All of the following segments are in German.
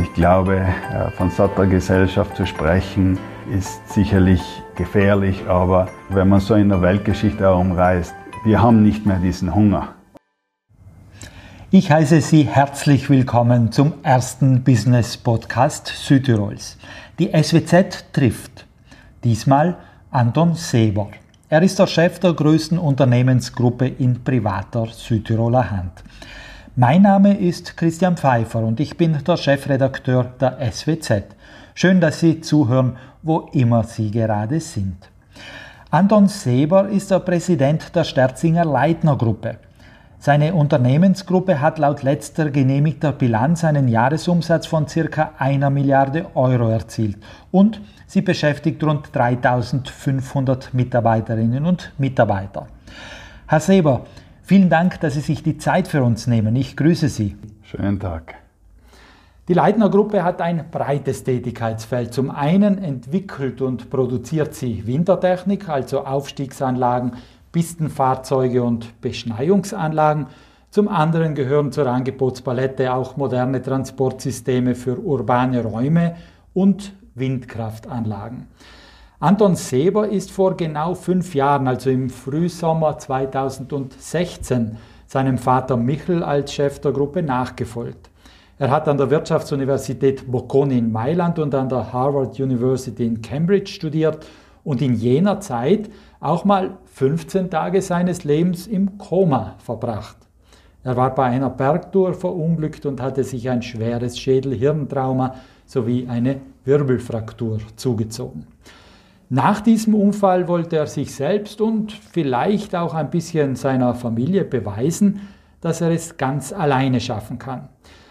Ich glaube, von satter Gesellschaft zu sprechen, ist sicherlich gefährlich, aber wenn man so in der Weltgeschichte herumreist, wir haben nicht mehr diesen Hunger. Ich heiße Sie herzlich willkommen zum ersten Business Podcast Südtirols. Die SWZ trifft. Diesmal Anton Seber. Er ist der Chef der größten Unternehmensgruppe in privater Südtiroler Hand. Mein Name ist Christian Pfeiffer und ich bin der Chefredakteur der SWZ. Schön, dass Sie zuhören, wo immer Sie gerade sind. Anton Seber ist der Präsident der Sterzinger Leitner Gruppe. Seine Unternehmensgruppe hat laut letzter genehmigter Bilanz einen Jahresumsatz von ca. einer Milliarde Euro erzielt und sie beschäftigt rund 3500 Mitarbeiterinnen und Mitarbeiter. Herr Seber, Vielen Dank, dass Sie sich die Zeit für uns nehmen. Ich grüße Sie. Schönen Tag. Die Leitner Gruppe hat ein breites Tätigkeitsfeld. Zum einen entwickelt und produziert sie Wintertechnik, also Aufstiegsanlagen, Pistenfahrzeuge und Beschneiungsanlagen. Zum anderen gehören zur Angebotspalette auch moderne Transportsysteme für urbane Räume und Windkraftanlagen. Anton Seber ist vor genau fünf Jahren, also im Frühsommer 2016, seinem Vater Michel als Chef der Gruppe nachgefolgt. Er hat an der Wirtschaftsuniversität Bocconi in Mailand und an der Harvard University in Cambridge studiert und in jener Zeit auch mal 15 Tage seines Lebens im Koma verbracht. Er war bei einer Bergtour verunglückt und hatte sich ein schweres Schädel-Hirntrauma sowie eine Wirbelfraktur zugezogen. Nach diesem Unfall wollte er sich selbst und vielleicht auch ein bisschen seiner Familie beweisen, dass er es ganz alleine schaffen kann.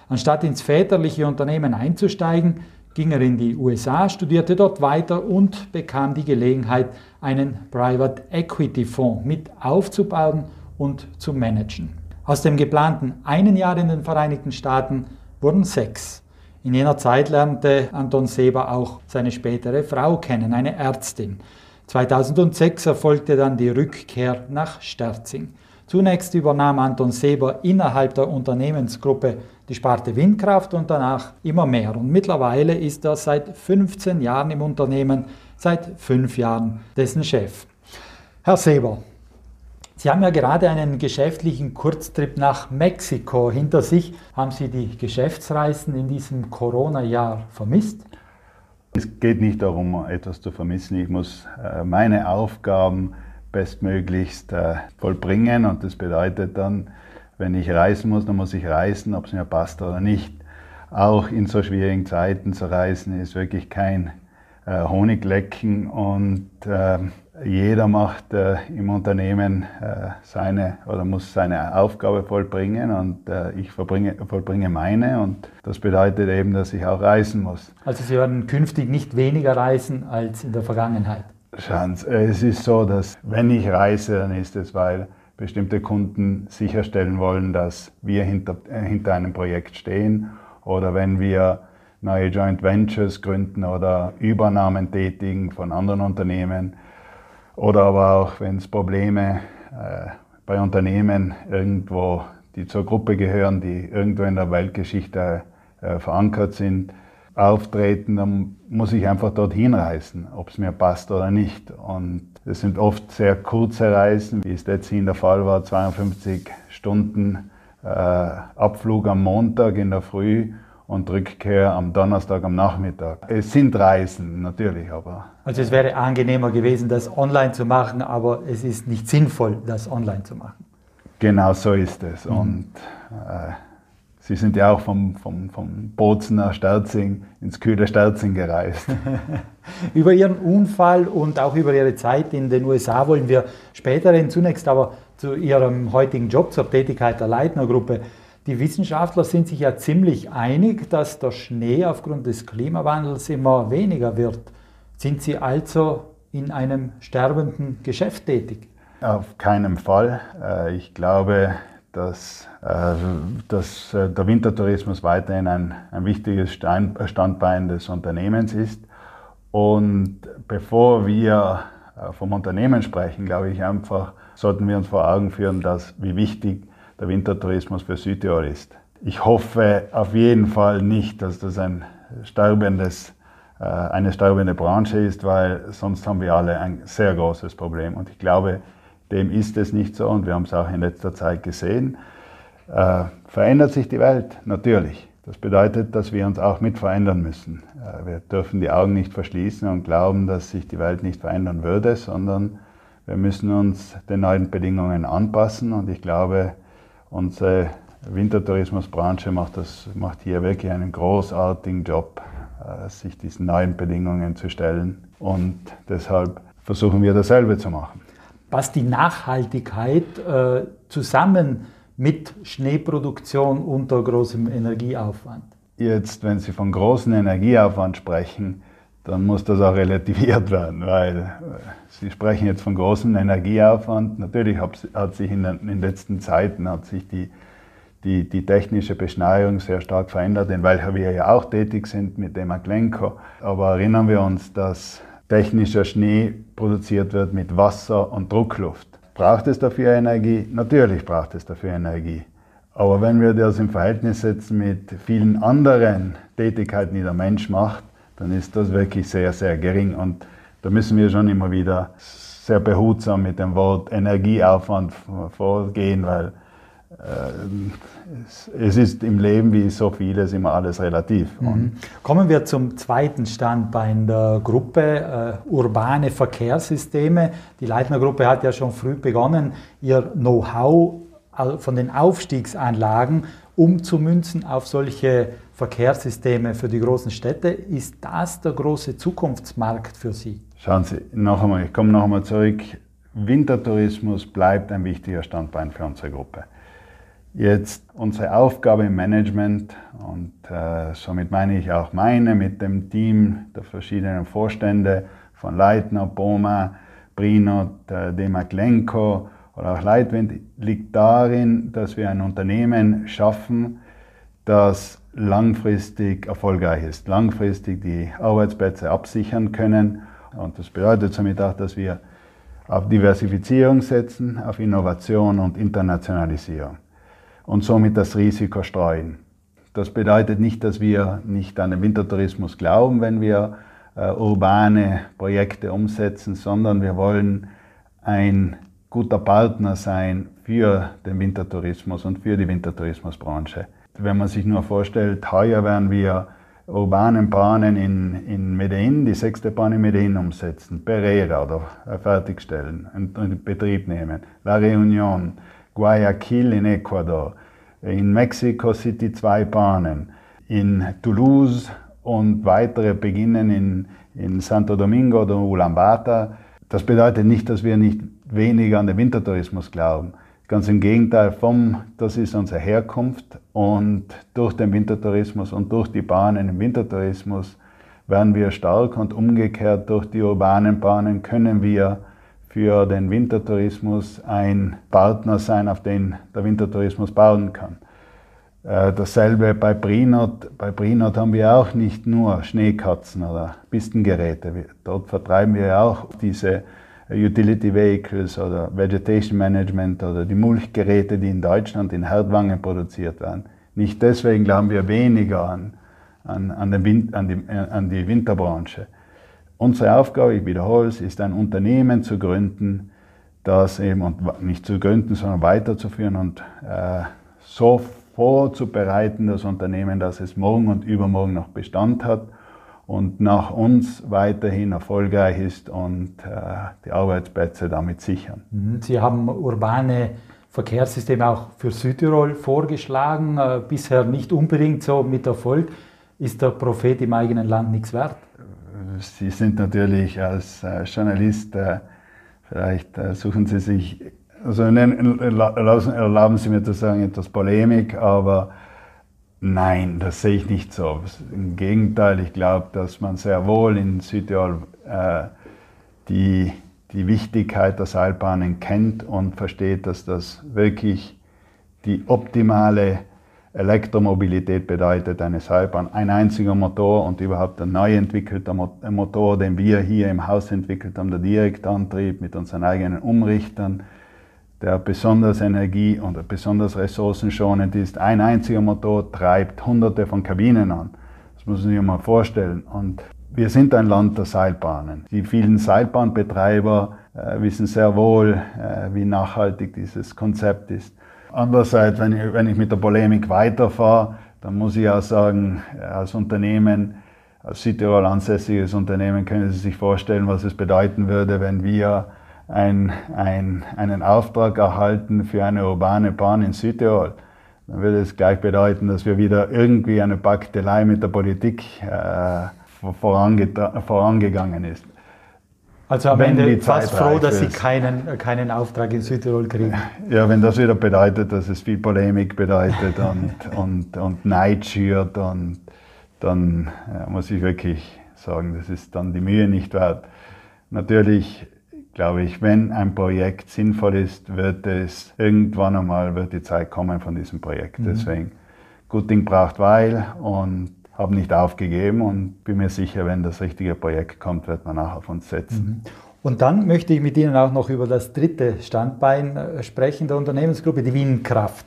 Anstatt ins väterliche Unternehmen einzusteigen, ging er in die USA, studierte dort weiter und bekam die Gelegenheit, einen Private Equity Fonds mit aufzubauen und zu managen. Aus dem geplanten einen Jahr in den Vereinigten Staaten wurden sechs. In jener Zeit lernte Anton Seber auch seine spätere Frau kennen, eine Ärztin. 2006 erfolgte dann die Rückkehr nach Sterzing. Zunächst übernahm Anton Seber innerhalb der Unternehmensgruppe die Sparte Windkraft und danach immer mehr. Und mittlerweile ist er seit 15 Jahren im Unternehmen, seit fünf Jahren dessen Chef. Herr Seber, Sie haben ja gerade einen geschäftlichen Kurztrip nach Mexiko hinter sich. Haben Sie die Geschäftsreisen in diesem Corona-Jahr vermisst? Es geht nicht darum, etwas zu vermissen. Ich muss äh, meine Aufgaben bestmöglichst äh, vollbringen und das bedeutet dann, wenn ich reisen muss, dann muss ich reisen, ob es mir passt oder nicht. Auch in so schwierigen Zeiten zu reisen ist wirklich kein äh, Honiglecken und ähm, jeder macht äh, im Unternehmen äh, seine oder muss seine Aufgabe vollbringen und äh, ich vollbringe, vollbringe meine und das bedeutet eben, dass ich auch reisen muss. Also Sie werden künftig nicht weniger reisen als in der Vergangenheit? Schauen Sie, es ist so, dass wenn ich reise, dann ist es, weil bestimmte Kunden sicherstellen wollen, dass wir hinter, äh, hinter einem Projekt stehen oder wenn wir neue Joint Ventures gründen oder Übernahmen tätigen von anderen Unternehmen oder aber auch, wenn es Probleme äh, bei Unternehmen irgendwo, die zur Gruppe gehören, die irgendwo in der Weltgeschichte äh, verankert sind, auftreten, dann muss ich einfach dorthin reisen, ob es mir passt oder nicht. Und es sind oft sehr kurze Reisen, wie es letztlich der Fall war, 52 Stunden äh, Abflug am Montag in der Früh und Rückkehr am Donnerstag am Nachmittag. Es sind Reisen natürlich, aber. Also es wäre angenehmer gewesen, das online zu machen, aber es ist nicht sinnvoll, das online zu machen. Genau so ist es. Mhm. Und äh, Sie sind ja auch vom, vom, vom Bozen nach Sterzing ins kühle Sterzing gereist. über Ihren Unfall und auch über Ihre Zeit in den USA wollen wir später reden. Zunächst aber zu Ihrem heutigen Job, zur Tätigkeit der Leitner Gruppe. Die Wissenschaftler sind sich ja ziemlich einig, dass der Schnee aufgrund des Klimawandels immer weniger wird. Sind Sie also in einem sterbenden Geschäft tätig? Auf keinen Fall. Äh, ich glaube, dass, äh, dass äh, der Wintertourismus weiterhin ein, ein wichtiges Standbein des Unternehmens ist. Und bevor wir vom Unternehmen sprechen, glaube ich einfach, sollten wir uns vor Augen führen, dass, wie wichtig der Wintertourismus für Südtirol ist. Ich hoffe auf jeden Fall nicht, dass das ein sterbendes, äh, eine sterbende Branche ist, weil sonst haben wir alle ein sehr großes Problem. Und ich glaube, dem ist es nicht so und wir haben es auch in letzter Zeit gesehen. Äh, verändert sich die Welt? Natürlich. Das bedeutet, dass wir uns auch mit verändern müssen. Äh, wir dürfen die Augen nicht verschließen und glauben, dass sich die Welt nicht verändern würde, sondern wir müssen uns den neuen Bedingungen anpassen. Und ich glaube, unsere Wintertourismusbranche macht, das, macht hier wirklich einen großartigen Job, äh, sich diesen neuen Bedingungen zu stellen. Und deshalb versuchen wir dasselbe zu machen. Was die Nachhaltigkeit äh, zusammen mit Schneeproduktion unter großem Energieaufwand. Jetzt, wenn Sie von großem Energieaufwand sprechen, dann muss das auch relativiert werden, weil äh, Sie sprechen jetzt von großem Energieaufwand. Natürlich hat sich in den letzten Zeiten hat sich die, die, die technische Beschneiung sehr stark verändert, in welcher wir ja auch tätig sind mit dem Aglenco. Aber erinnern wir uns, dass technischer Schnee produziert wird mit Wasser und Druckluft. Braucht es dafür Energie? Natürlich braucht es dafür Energie. Aber wenn wir das im Verhältnis setzen mit vielen anderen Tätigkeiten, die der Mensch macht, dann ist das wirklich sehr, sehr gering. Und da müssen wir schon immer wieder sehr behutsam mit dem Wort Energieaufwand vorgehen, weil äh, es ist im Leben wie so vieles immer alles relativ. Mhm. Kommen wir zum zweiten Standbein der Gruppe, äh, urbane Verkehrssysteme. Die Leitner Gruppe hat ja schon früh begonnen, ihr Know-how von den Aufstiegsanlagen umzumünzen auf solche Verkehrssysteme für die großen Städte. Ist das der große Zukunftsmarkt für Sie? Schauen Sie, noch einmal, ich komme noch einmal zurück. Wintertourismus bleibt ein wichtiger Standbein für unsere Gruppe. Jetzt unsere Aufgabe im Management und äh, somit meine ich auch meine mit dem Team der verschiedenen Vorstände von Leitner, Boma, Brinot, äh, Demaklenko oder auch Leitwind liegt darin, dass wir ein Unternehmen schaffen, das langfristig erfolgreich ist, langfristig die Arbeitsplätze absichern können. Und das bedeutet somit auch, dass wir auf Diversifizierung setzen, auf Innovation und Internationalisierung und somit das Risiko streuen. Das bedeutet nicht, dass wir nicht an den Wintertourismus glauben, wenn wir äh, urbane Projekte umsetzen, sondern wir wollen ein guter Partner sein für den Wintertourismus und für die Wintertourismusbranche. Wenn man sich nur vorstellt, heuer werden wir urbanen Bahnen in, in Medellin, die sechste Bahn in Medellin umsetzen, Pereira oder äh, fertigstellen und in Betrieb nehmen, La Reunion, Guayaquil in Ecuador, in Mexico City zwei Bahnen, in Toulouse und weitere beginnen in, in Santo Domingo oder Ulaanbaatar. Das bedeutet nicht, dass wir nicht weniger an den Wintertourismus glauben. Ganz im Gegenteil, vom, das ist unsere Herkunft und durch den Wintertourismus und durch die Bahnen im Wintertourismus werden wir stark und umgekehrt durch die urbanen Bahnen können wir für den Wintertourismus ein Partner sein, auf den der Wintertourismus bauen kann. Äh, dasselbe bei Brinot. Bei Brinot haben wir auch nicht nur Schneekatzen oder Pistengeräte. Dort vertreiben wir auch diese Utility Vehicles oder Vegetation Management oder die Mulchgeräte, die in Deutschland in Herdwangen produziert werden. Nicht deswegen glauben wir weniger an, an, an, den, an, die, an die Winterbranche. Unsere Aufgabe, ich wiederhole es, ist ein Unternehmen zu gründen, das eben, und nicht zu gründen, sondern weiterzuführen und äh, so vorzubereiten, das Unternehmen, dass es morgen und übermorgen noch Bestand hat und nach uns weiterhin erfolgreich ist und äh, die Arbeitsplätze damit sichern. Mhm. Sie haben urbane Verkehrssysteme auch für Südtirol vorgeschlagen, äh, bisher nicht unbedingt so mit Erfolg. Ist der Prophet im eigenen Land nichts wert? Sie sind natürlich als äh, Journalist, äh, vielleicht äh, suchen Sie sich, also erlauben Sie mir zu sagen, etwas Polemik, aber nein, das sehe ich nicht so. Im Gegenteil, ich glaube, dass man sehr wohl in Südtirol die, die Wichtigkeit der Seilbahnen kennt und versteht, dass das wirklich die optimale Elektromobilität bedeutet eine Seilbahn, ein einziger Motor und überhaupt ein neu entwickelter Motor, den wir hier im Haus entwickelt haben, der Direktantrieb mit unseren eigenen Umrichtern. Der besonders energie- und besonders ressourcenschonend ist. Ein einziger Motor treibt hunderte von Kabinen an. Das muss man sich mal vorstellen. Und wir sind ein Land der Seilbahnen. Die vielen Seilbahnbetreiber äh, wissen sehr wohl, äh, wie nachhaltig dieses Konzept ist. Andererseits, wenn ich, wenn ich mit der Polemik weiterfahre, dann muss ich auch sagen, als Unternehmen, als Südtirol ansässiges Unternehmen, können Sie sich vorstellen, was es bedeuten würde, wenn wir ein, ein, einen Auftrag erhalten für eine urbane Bahn in Südtirol. Dann würde es gleich bedeuten, dass wir wieder irgendwie eine Baktelei mit der Politik äh, vorange vorangegangen ist. Also am wenn Ende fast froh, dass Sie keinen, keinen Auftrag in Südtirol kriegen. Ja, wenn das wieder bedeutet, dass es viel Polemik bedeutet und, und, und Neid schürt, und, dann ja, muss ich wirklich sagen, das ist dann die Mühe nicht wert. Natürlich glaube ich, wenn ein Projekt sinnvoll ist, wird es irgendwann einmal wird die Zeit kommen von diesem Projekt. Mhm. Deswegen, Gutting braucht Weil und habe nicht aufgegeben und bin mir sicher, wenn das richtige Projekt kommt, wird man auch auf uns setzen. Mhm. Und dann möchte ich mit Ihnen auch noch über das dritte Standbein äh, sprechen der Unternehmensgruppe, die Windkraft.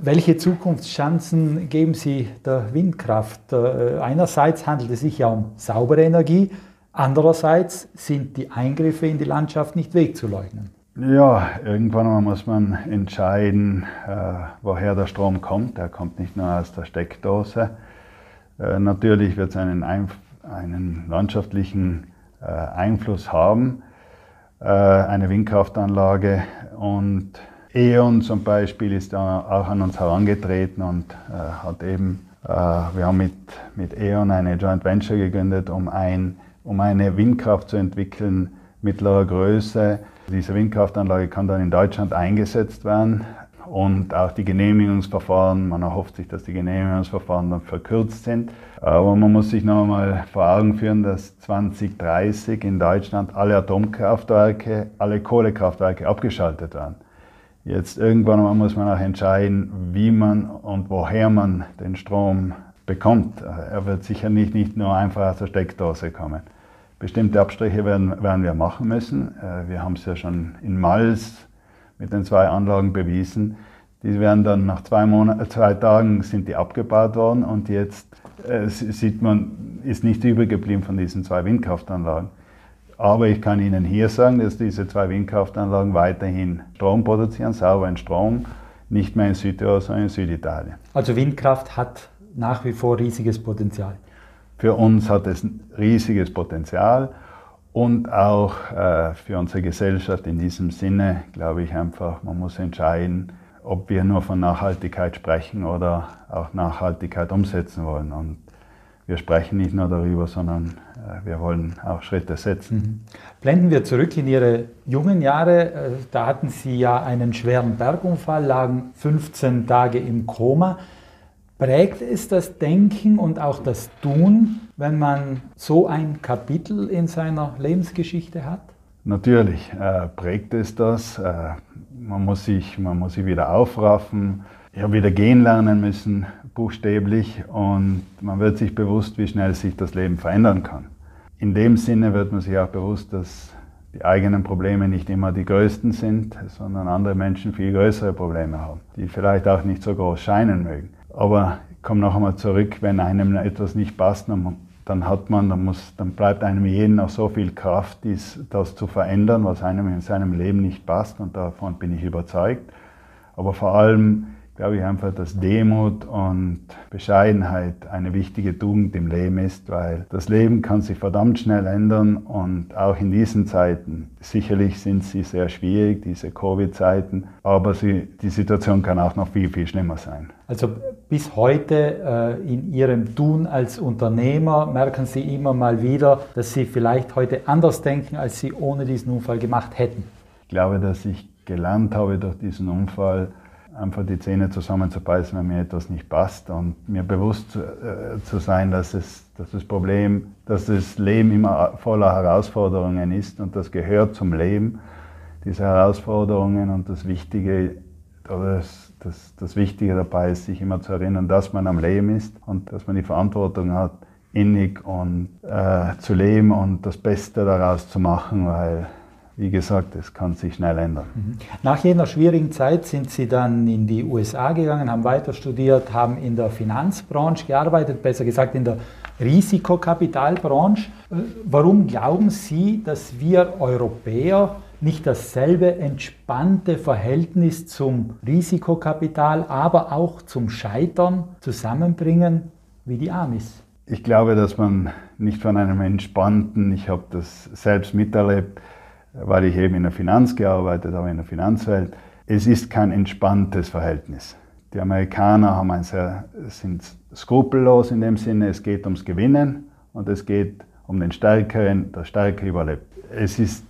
Welche Zukunftschancen geben Sie der Windkraft? Äh, einerseits handelt es sich ja um saubere Energie, Andererseits sind die Eingriffe in die Landschaft nicht wegzuleugnen. Ja, irgendwann muss man entscheiden, äh, woher der Strom kommt. Er kommt nicht nur aus der Steckdose. Äh, natürlich wird es einen, einen, landschaftlichen äh, Einfluss haben, eine Windkraftanlage. Und E.ON zum Beispiel ist auch an uns herangetreten und hat eben, wir haben mit, mit E.ON eine Joint Venture gegründet, um ein um eine Windkraft zu entwickeln mittlerer Größe. Diese Windkraftanlage kann dann in Deutschland eingesetzt werden und auch die Genehmigungsverfahren, man erhofft sich, dass die Genehmigungsverfahren dann verkürzt sind. Aber man muss sich noch einmal vor Augen führen, dass 2030 in Deutschland alle Atomkraftwerke, alle Kohlekraftwerke abgeschaltet werden. Jetzt irgendwann muss man auch entscheiden, wie man und woher man den Strom bekommt. Er wird sicher nicht, nicht nur einfach aus der Steckdose kommen. Bestimmte Abstriche werden, werden wir machen müssen. Äh, wir haben es ja schon in Mals mit den zwei Anlagen bewiesen. Die werden dann nach zwei, Monaten, zwei Tagen sind die abgebaut worden und jetzt äh, sieht man, ist nicht übergeblieben von diesen zwei Windkraftanlagen. Aber ich kann Ihnen hier sagen, dass diese zwei Windkraftanlagen weiterhin Strom produzieren, sauberen Strom, nicht mehr in Südtirol, sondern in Süditalien. Also Windkraft hat nach wie vor riesiges Potenzial. Für uns hat es riesiges Potenzial und auch äh, für unsere Gesellschaft in diesem Sinne, glaube ich einfach, man muss entscheiden, ob wir nur von Nachhaltigkeit sprechen oder auch Nachhaltigkeit umsetzen wollen. Und wir sprechen nicht nur darüber, sondern äh, wir wollen auch Schritte setzen. Mhm. Blenden wir zurück in Ihre jungen Jahre. Äh, da hatten Sie ja einen schweren Bergunfall, lagen 15 Tage im Koma. Prägt es das Denken und auch das Tun, wenn man so ein Kapitel in seiner Lebensgeschichte hat? Natürlich äh, prägt es das. Äh, man, muss sich, man muss sich wieder aufraffen. Ich habe wieder gehen lernen müssen, buchstäblich, und man wird sich bewusst, wie schnell sich das Leben verändern kann. In dem Sinne wird man sich auch bewusst, dass die eigenen Probleme nicht immer die größten sind, sondern andere Menschen viel größere Probleme haben, die vielleicht auch nicht so groß scheinen mögen. Aber ich komme noch einmal zurück, wenn einem etwas nicht passt, dann hat man, dann, muss, dann bleibt einem jeden noch so viel Kraft, dies, das zu verändern, was einem in seinem Leben nicht passt und davon bin ich überzeugt. Aber vor allem glaube ich einfach, dass Demut und Bescheidenheit eine wichtige Tugend im Leben ist, weil das Leben kann sich verdammt schnell ändern und auch in diesen Zeiten, sicherlich sind sie sehr schwierig, diese Covid-Zeiten, aber sie, die Situation kann auch noch viel, viel schlimmer sein. Also bis heute äh, in Ihrem Tun als Unternehmer merken Sie immer mal wieder, dass Sie vielleicht heute anders denken, als Sie ohne diesen Unfall gemacht hätten. Ich glaube, dass ich gelernt habe durch diesen Unfall, einfach die Zähne zusammenzubeißen, wenn mir etwas nicht passt und mir bewusst äh, zu sein, dass, es, dass das Problem, dass das Leben immer voller Herausforderungen ist und das gehört zum Leben, diese Herausforderungen und das Wichtige, das, das, das Wichtige dabei ist, sich immer zu erinnern, dass man am Leben ist und dass man die Verantwortung hat, innig und äh, zu leben und das Beste daraus zu machen, weil wie gesagt, es kann sich schnell ändern. Mhm. Nach jener schwierigen Zeit sind Sie dann in die USA gegangen, haben weiter studiert, haben in der Finanzbranche gearbeitet, besser gesagt in der Risikokapitalbranche. Äh, warum glauben Sie, dass wir Europäer nicht dasselbe entspannte Verhältnis zum Risikokapital, aber auch zum Scheitern zusammenbringen wie die Amis? Ich glaube, dass man nicht von einem entspannten, ich habe das selbst miterlebt, weil ich eben in der Finanz gearbeitet habe, in der Finanzwelt, es ist kein entspanntes Verhältnis. Die Amerikaner haben ein sehr, sind skrupellos in dem Sinne, es geht ums Gewinnen und es geht um den Stärkeren, der Stärke überlebt. Es ist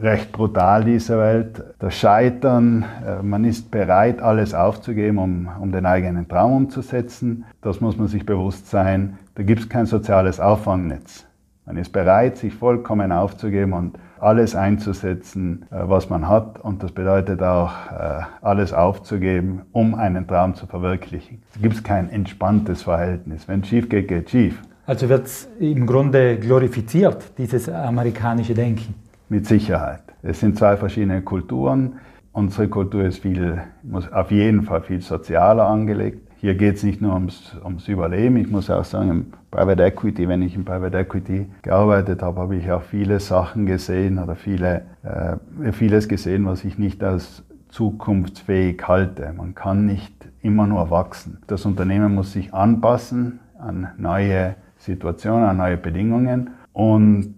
recht brutal, diese Welt. Das Scheitern, äh, man ist bereit, alles aufzugeben, um, um den eigenen Traum umzusetzen. Das muss man sich bewusst sein. Da gibt es kein soziales Auffangnetz. Man ist bereit, sich vollkommen aufzugeben und alles einzusetzen, äh, was man hat. Und das bedeutet auch, äh, alles aufzugeben, um einen Traum zu verwirklichen. Da gibt es kein entspanntes Verhältnis. Wenn es schief geht, geht schief. Also wird es im Grunde glorifiziert, dieses amerikanische Denken? Mit Sicherheit. Es sind zwei verschiedene Kulturen. Unsere Kultur ist viel, muss auf jeden Fall viel sozialer angelegt. Hier geht es nicht nur ums, ums Überleben. Ich muss auch sagen, im Private Equity, wenn ich im Private Equity gearbeitet habe, habe ich auch viele Sachen gesehen oder viele, äh, vieles gesehen, was ich nicht als zukunftsfähig halte. Man kann nicht immer nur wachsen. Das Unternehmen muss sich anpassen an neue Situationen, an neue Bedingungen. Und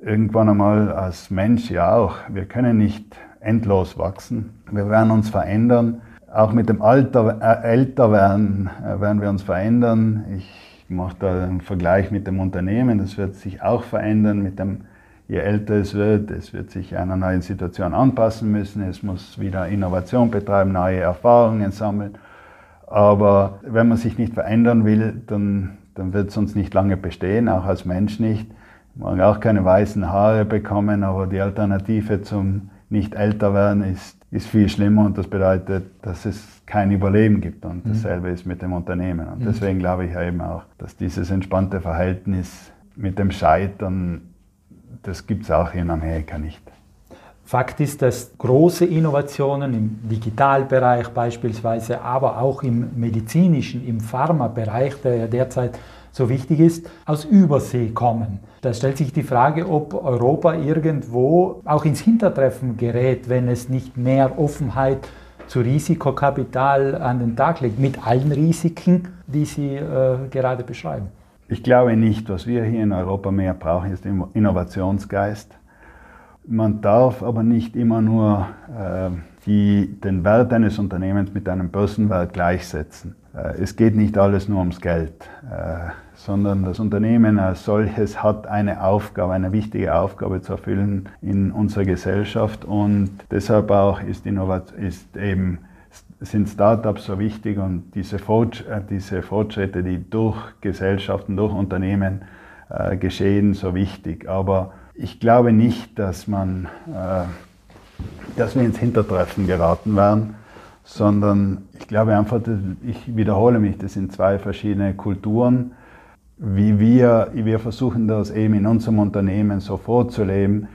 irgendwann einmal als Mensch ja auch. Wir können nicht endlos wachsen. Wir werden uns verändern. Auch mit dem Alter, äh, Älterwerden äh, werden wir uns verändern. Ich mache da einen Vergleich mit dem Unternehmen. Das wird sich auch verändern mit dem, je älter es wird. Es wird sich einer neuen Situation anpassen müssen. Es muss wieder Innovation betreiben, neue Erfahrungen sammeln. Aber wenn man sich nicht verändern will, dann, dann wird es uns nicht lange bestehen, auch als Mensch nicht mag auch keine weißen Haare bekommen, aber die Alternative zum nicht älter werden ist, ist viel schlimmer und das bedeutet, dass es kein Überleben gibt. Und mhm. dasselbe ist mit dem Unternehmen. Und mhm. deswegen glaube ich eben auch, dass dieses entspannte Verhältnis mit dem Scheitern, das gibt es auch hier in Amerika nicht. Fakt ist, dass große Innovationen im Digitalbereich beispielsweise, aber auch im medizinischen, im Pharmabereich, der ja derzeit so wichtig ist, aus Übersee kommen. Da stellt sich die Frage, ob Europa irgendwo auch ins Hintertreffen gerät, wenn es nicht mehr Offenheit zu Risikokapital an den Tag legt, mit allen Risiken, die Sie äh, gerade beschreiben. Ich glaube nicht. Was wir hier in Europa mehr brauchen, ist Innovationsgeist. Man darf aber nicht immer nur äh, die, den Wert eines Unternehmens mit einem Börsenwert gleichsetzen. Äh, es geht nicht alles nur ums Geld, äh, sondern das Unternehmen als solches hat eine Aufgabe, eine wichtige Aufgabe zu erfüllen in unserer Gesellschaft und deshalb auch ist, ist eben, sind Startups so wichtig und diese, äh, Fortschritte, die durch Gesellschaften, durch Unternehmen geschehen, so wichtig. Aber ich glaube nicht, dass man, dass wir ins Hintertreffen geraten werden sondern ich glaube einfach, ich wiederhole mich, das sind zwei verschiedene Kulturen. Wie wir, wir versuchen das eben in unserem Unternehmen so vorzuleben,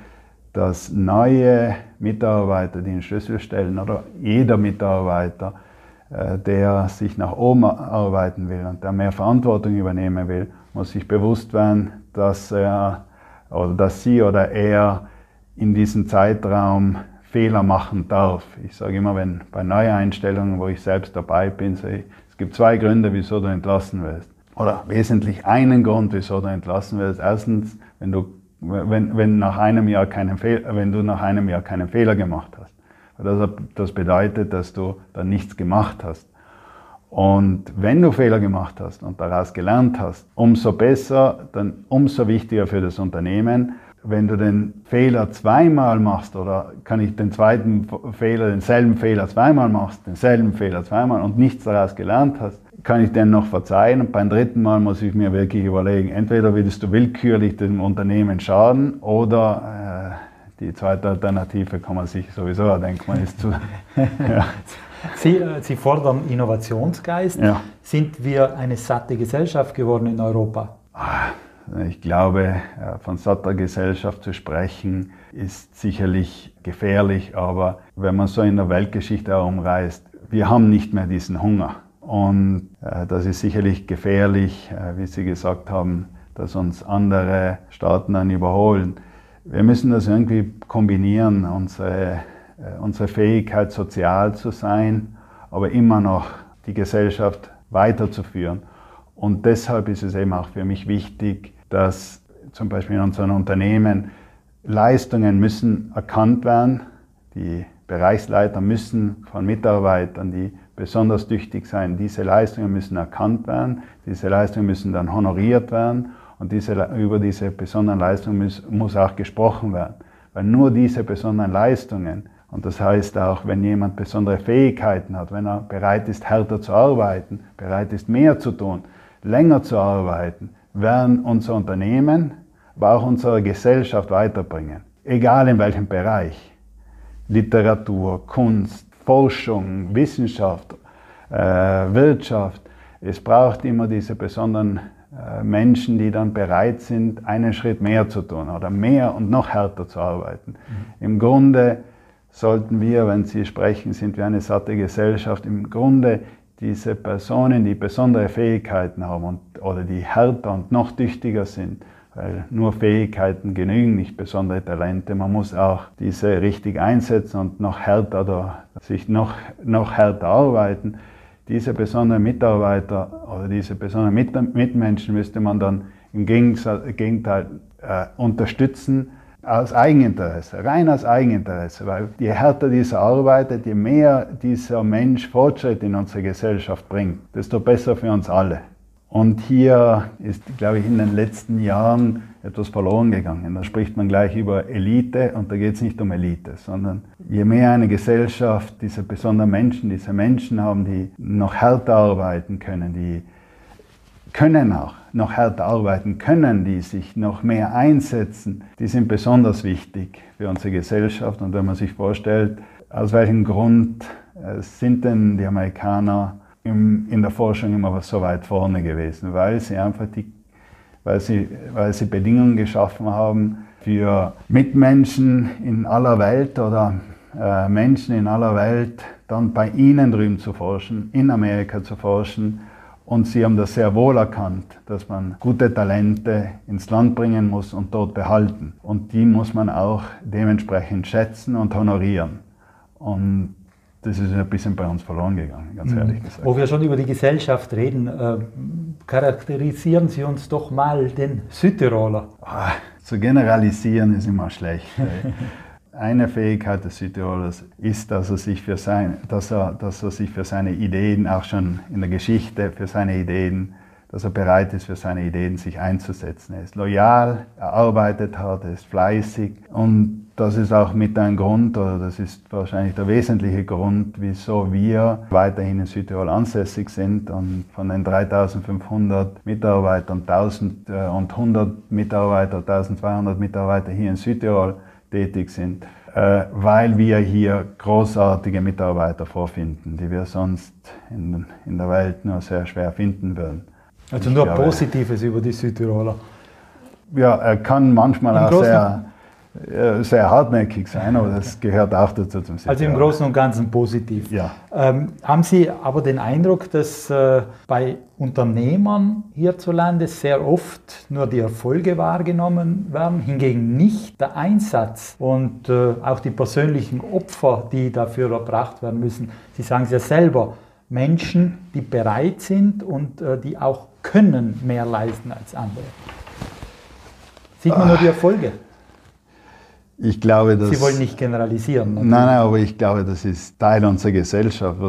dass neue Mitarbeiter, die einen Schlüssel stellen, oder jeder Mitarbeiter, äh, der sich nach oben arbeiten will und der mehr Verantwortung übernehmen will, muss sich bewusst werden, dass er oder dass sie oder er in diesem Zeitraum Fehler machen darf. Ich sage immer, wenn bei Neueinstellungen, wo ich selbst dabei bin, ich, es gibt zwei Gründe, wieso du entlassen wirst. Oder wesentlich einen Grund, wieso du entlassen wirst. Erstens, wenn du, wenn, wenn nach einem Jahr keinen Fehler, wenn du nach einem Jahr keinen Fehler gemacht hast. Das, das bedeutet, dass du dann nichts gemacht hast. Und wenn du Fehler gemacht hast und daraus gelernt hast, umso besser, dann umso wichtiger für das Unternehmen, wenn du den Fehler zweimal machst oder kann ich den zweiten Fehler, denselben Fehler zweimal machst, denselben Fehler zweimal und nichts daraus gelernt hast, kann ich den noch verzeihen und beim dritten Mal muss ich mir wirklich überlegen, entweder willst du willkürlich dem Unternehmen schaden oder äh, die zweite Alternative kann man sich sowieso erdenken, man ist zu... ja. Sie, äh, Sie fordern Innovationsgeist. Ja. Sind wir eine satte Gesellschaft geworden in Europa? Ah, Ich glaube, äh, von satter Gesellschaft zu sprechen, ist sicherlich gefährlich, aber wenn man so in der Weltgeschichte herumreist, wir haben nicht mehr diesen Hunger. Und äh, das ist sicherlich gefährlich, äh, wie Sie gesagt haben, dass uns andere Staaten dann überholen. Wir müssen das irgendwie kombinieren, unsere, unsere Fähigkeit, sozial zu sein, aber immer noch die Gesellschaft weiterzuführen. Und deshalb ist es eben auch für mich wichtig, dass zum Beispiel in unseren Unternehmen Leistungen müssen erkannt werden. Die Bereichsleiter müssen von Mitarbeitern, die besonders tüchtig sein, diese Leistungen müssen erkannt werden. Diese Leistungen müssen dann honoriert werden und diese, über diese besonderen Leistungen muss, muss auch gesprochen werden. Weil nur diese besonderen Leistungen, und das heißt auch, wenn jemand besondere Fähigkeiten hat, wenn er bereit ist, härter zu arbeiten, bereit ist, mehr zu tun, länger zu arbeiten, werden unser Unternehmen, aber auch unsere Gesellschaft weiterbringen. Egal in welchem Bereich. Literatur, Kunst, Forschung, Wissenschaft, äh, Wirtschaft. Es braucht immer diese besonderen äh, Menschen, die dann bereit sind, einen Schritt mehr zu tun oder mehr und noch härter zu arbeiten. Mhm. Im Grunde sollten wir, wenn Sie sprechen, sind wir eine satte Gesellschaft, im Grunde diese Personen, die besondere Fähigkeiten haben und, oder die härter und noch tüchtiger sind, weil nur Fähigkeiten genügen, nicht besondere Talente. Man muss auch diese richtig einsetzen und noch härter oder sich noch, noch härter arbeiten. Diese besonderen Mitarbeiter oder diese besonderen Mitmenschen müsste man dann im Gegenteil äh, unterstützen, aus Eigeninteresse, rein aus Eigeninteresse, weil je härter dieser arbeitet, je mehr dieser Mensch Fortschritt in unsere Gesellschaft bringt, desto besser für uns alle. Und hier ist, glaube ich, in den letzten Jahren etwas verloren gegangen. Da spricht man gleich über Elite und da geht es nicht um Elite, sondern je mehr eine Gesellschaft diese besonderen Menschen, diese Menschen haben, die noch härter arbeiten können, die können auch noch härter arbeiten können, die sich noch mehr einsetzen, die sind besonders wichtig für unsere Gesellschaft. Und wenn man sich vorstellt, aus welchem Grund äh, sind denn die Amerikaner in der Forschung immer so weit vorne gewesen? Weil sie einfach die, weil sie, weil sie Bedingungen geschaffen haben für Mitmenschen in aller Welt oder äh, Menschen in aller Welt, dann bei ihnen drüben zu forschen, in Amerika zu forschen und sie haben das sehr wohl erkannt, dass man gute Talente ins Land bringen muss und dort behalten. Und die muss man auch dementsprechend schätzen und honorieren. Und das ist ein bisschen bei uns verloren gegangen, ganz ehrlich mhm. gesagt. Wo wir schon über die Gesellschaft reden, äh, charakterisieren Sie uns doch mal den Südtiroler. Ah, zu generalisieren ist immer schlecht. Eine Fähigkeit des Südtirolers ist, dass er, sich für sein, dass, er, dass er sich für seine Ideen, auch schon in der Geschichte, für seine Ideen, dass er bereit ist, für seine Ideen sich einzusetzen. Er ist loyal, er arbeitet hart, er ist fleißig und das ist auch mit ein Grund, oder das ist wahrscheinlich der wesentliche Grund, wieso wir weiterhin in Südtirol ansässig sind und von den 3500 Mitarbeitern 1100 Mitarbeiter, 1200 Mitarbeiter hier in Südtirol tätig sind, äh, weil wir hier großartige Mitarbeiter vorfinden, die wir sonst in, in der Welt nur sehr schwer finden würden. Also nur glaube, Positives über die Südtiroler? Ja, er kann manchmal Im auch sehr sehr hartnäckig sein, aber das gehört auch dazu zum Sektor. Also im Großen und Ganzen positiv. Ja. Ähm, haben Sie aber den Eindruck, dass äh, bei Unternehmern hierzulande sehr oft nur die Erfolge wahrgenommen werden, hingegen nicht der Einsatz und äh, auch die persönlichen Opfer, die dafür erbracht werden müssen? Sie sagen es ja selber, Menschen, die bereit sind und äh, die auch können mehr leisten als andere. Sieht man nur die Erfolge? Ich glaube, dass, Sie wollen nicht generalisieren. Natürlich. Nein, nein, aber ich glaube, das ist Teil unserer Gesellschaft.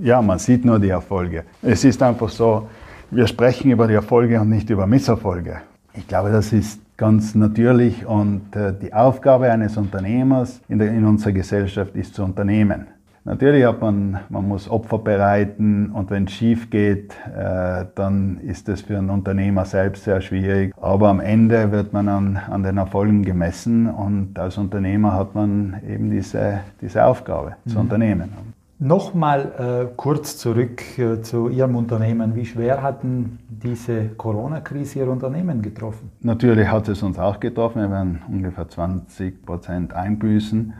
Ja, man sieht nur die Erfolge. Es ist einfach so, wir sprechen über die Erfolge und nicht über Misserfolge. Ich glaube, das ist ganz natürlich und äh, die Aufgabe eines Unternehmers in, der, in unserer Gesellschaft ist zu unternehmen. Natürlich hat man, man muss Opfer bereiten und wenn es schief geht, äh, dann ist es für einen Unternehmer selbst sehr schwierig. Aber am Ende wird man an, an den Erfolgen gemessen und als Unternehmer hat man eben diese, diese Aufgabe mhm. zu unternehmen. Nochmal äh, kurz zurück äh, zu Ihrem Unternehmen. Wie schwer hat diese Corona-Krise Ihr Unternehmen getroffen? Natürlich hat es uns auch getroffen. Wir werden ungefähr 20 Prozent einbüßen,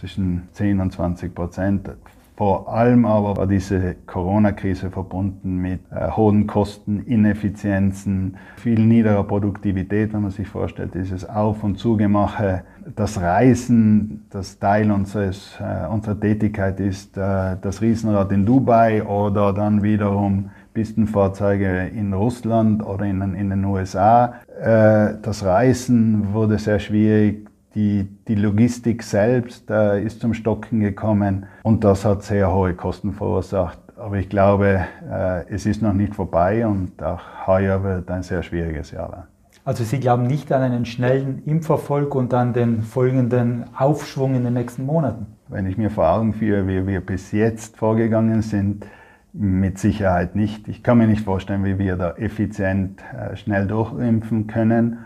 zwischen 10 und 20 Prozent. Vor allem aber war diese Corona-Krise verbunden mit äh, hohen Kosten, Ineffizienzen, viel niederer Produktivität, wenn man sich vorstellt, dieses Auf- und Zugemache, das Reisen, das Teil unseres, äh, unserer Tätigkeit ist, äh, das Riesenrad in Dubai oder dann wiederum Pistenfahrzeuge in Russland oder in, in den USA. Äh, das Reisen wurde sehr schwierig, die, die Logistik selbst äh, ist zum Stocken gekommen und das hat sehr hohe Kosten verursacht. Aber ich glaube, äh, es ist noch nicht vorbei und auch heuer wird ein sehr schwieriges Jahr werden. Also Sie glauben nicht an einen schnellen Impferfolg und an den folgenden Aufschwung in den nächsten Monaten? Wenn ich mir vor Augen führe, wie wir bis jetzt vorgegangen sind, mit Sicherheit nicht. Ich kann mir nicht vorstellen, wie wir da effizient äh, schnell durchimpfen können.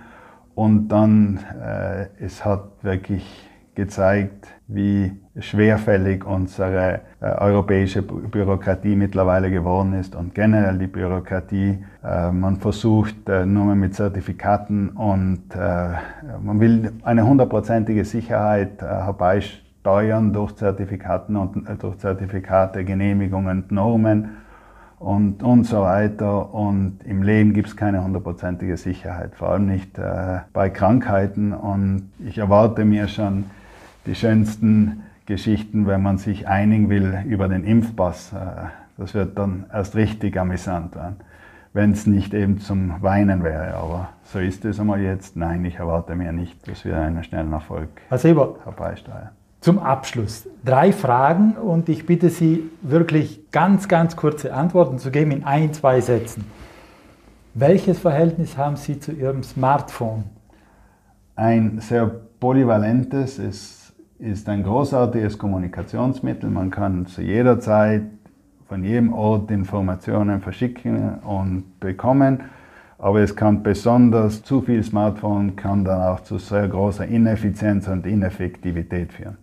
Und dann, äh, es hat wirklich gezeigt, wie schwerfällig unsere äh, europäische Bürokratie mittlerweile geworden ist und generell die Bürokratie. Äh, man versucht äh, nur mehr mit Zertifikaten und äh, man will eine hundertprozentige Sicherheit äh, herbeisteuern durch Zertifikaten und äh, durch Zertifikate, Genehmigungen, Normen und, und so weiter. Und im Leben gibt es keine hundertprozentige Sicherheit, vor allem nicht äh, bei Krankheiten. Und ich erwarte mir schon die schönsten Geschichten, wenn man sich einigen will über den Impfpass. Äh, das wird dann erst richtig amüsant werden, wenn es nicht eben zum Weinen wäre. Aber so ist es einmal jetzt. Nein, ich erwarte mir nicht, dass wir einen schnellen Erfolg herbeisteuern. Zum Abschluss drei Fragen und ich bitte Sie wirklich ganz, ganz kurze Antworten zu geben in ein, zwei Sätzen. Welches Verhältnis haben Sie zu Ihrem Smartphone? Ein sehr polyvalentes, es ist ein großartiges Kommunikationsmittel. Man kann zu jeder Zeit von jedem Ort Informationen verschicken und bekommen. Aber es kann besonders zu viel Smartphone kann dann auch zu sehr großer Ineffizienz und Ineffektivität führen.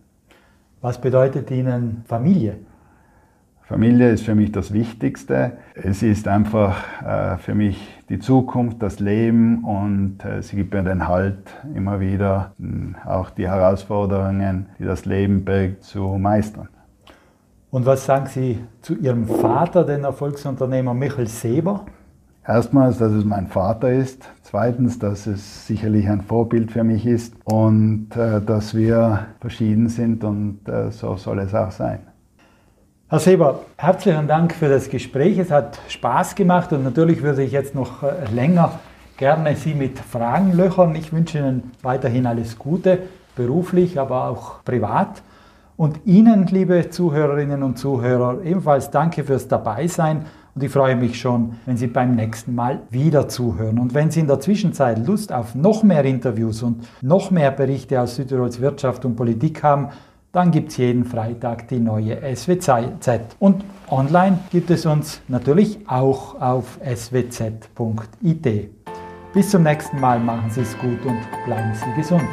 Was bedeutet Ihnen Familie? Familie ist für mich das Wichtigste. Es ist einfach äh, für mich die Zukunft, das Leben und äh, sie gibt mir den Halt, immer wieder äh, auch die Herausforderungen, die das Leben birgt, zu meistern. Und was sagen Sie zu Ihrem Vater, den Erfolgsunternehmer Michael Seber? Erstmals, dass es mein Vater ist. Zweitens, dass es sicherlich ein Vorbild für mich ist und äh, dass wir verschieden sind und äh, so soll es auch sein. Herr Seber, herzlichen Dank für das Gespräch. Es hat Spaß gemacht und natürlich würde ich jetzt noch äh, länger gerne Sie mit Fragen löchern. Ich wünsche Ihnen weiterhin alles Gute, beruflich, aber auch privat. Und Ihnen, liebe Zuhörerinnen und Zuhörer, ebenfalls danke fürs Dabeisein. Und ich freue mich schon, wenn Sie beim nächsten Mal wieder zuhören. Und wenn Sie in der Zwischenzeit Lust auf noch mehr Interviews und noch mehr Berichte aus Südtirols Wirtschaft und Politik haben, dann gibt es jeden Freitag die neue SWZ. Und online gibt es uns natürlich auch auf swz.it. Bis zum nächsten Mal, machen Sie es gut und bleiben Sie gesund.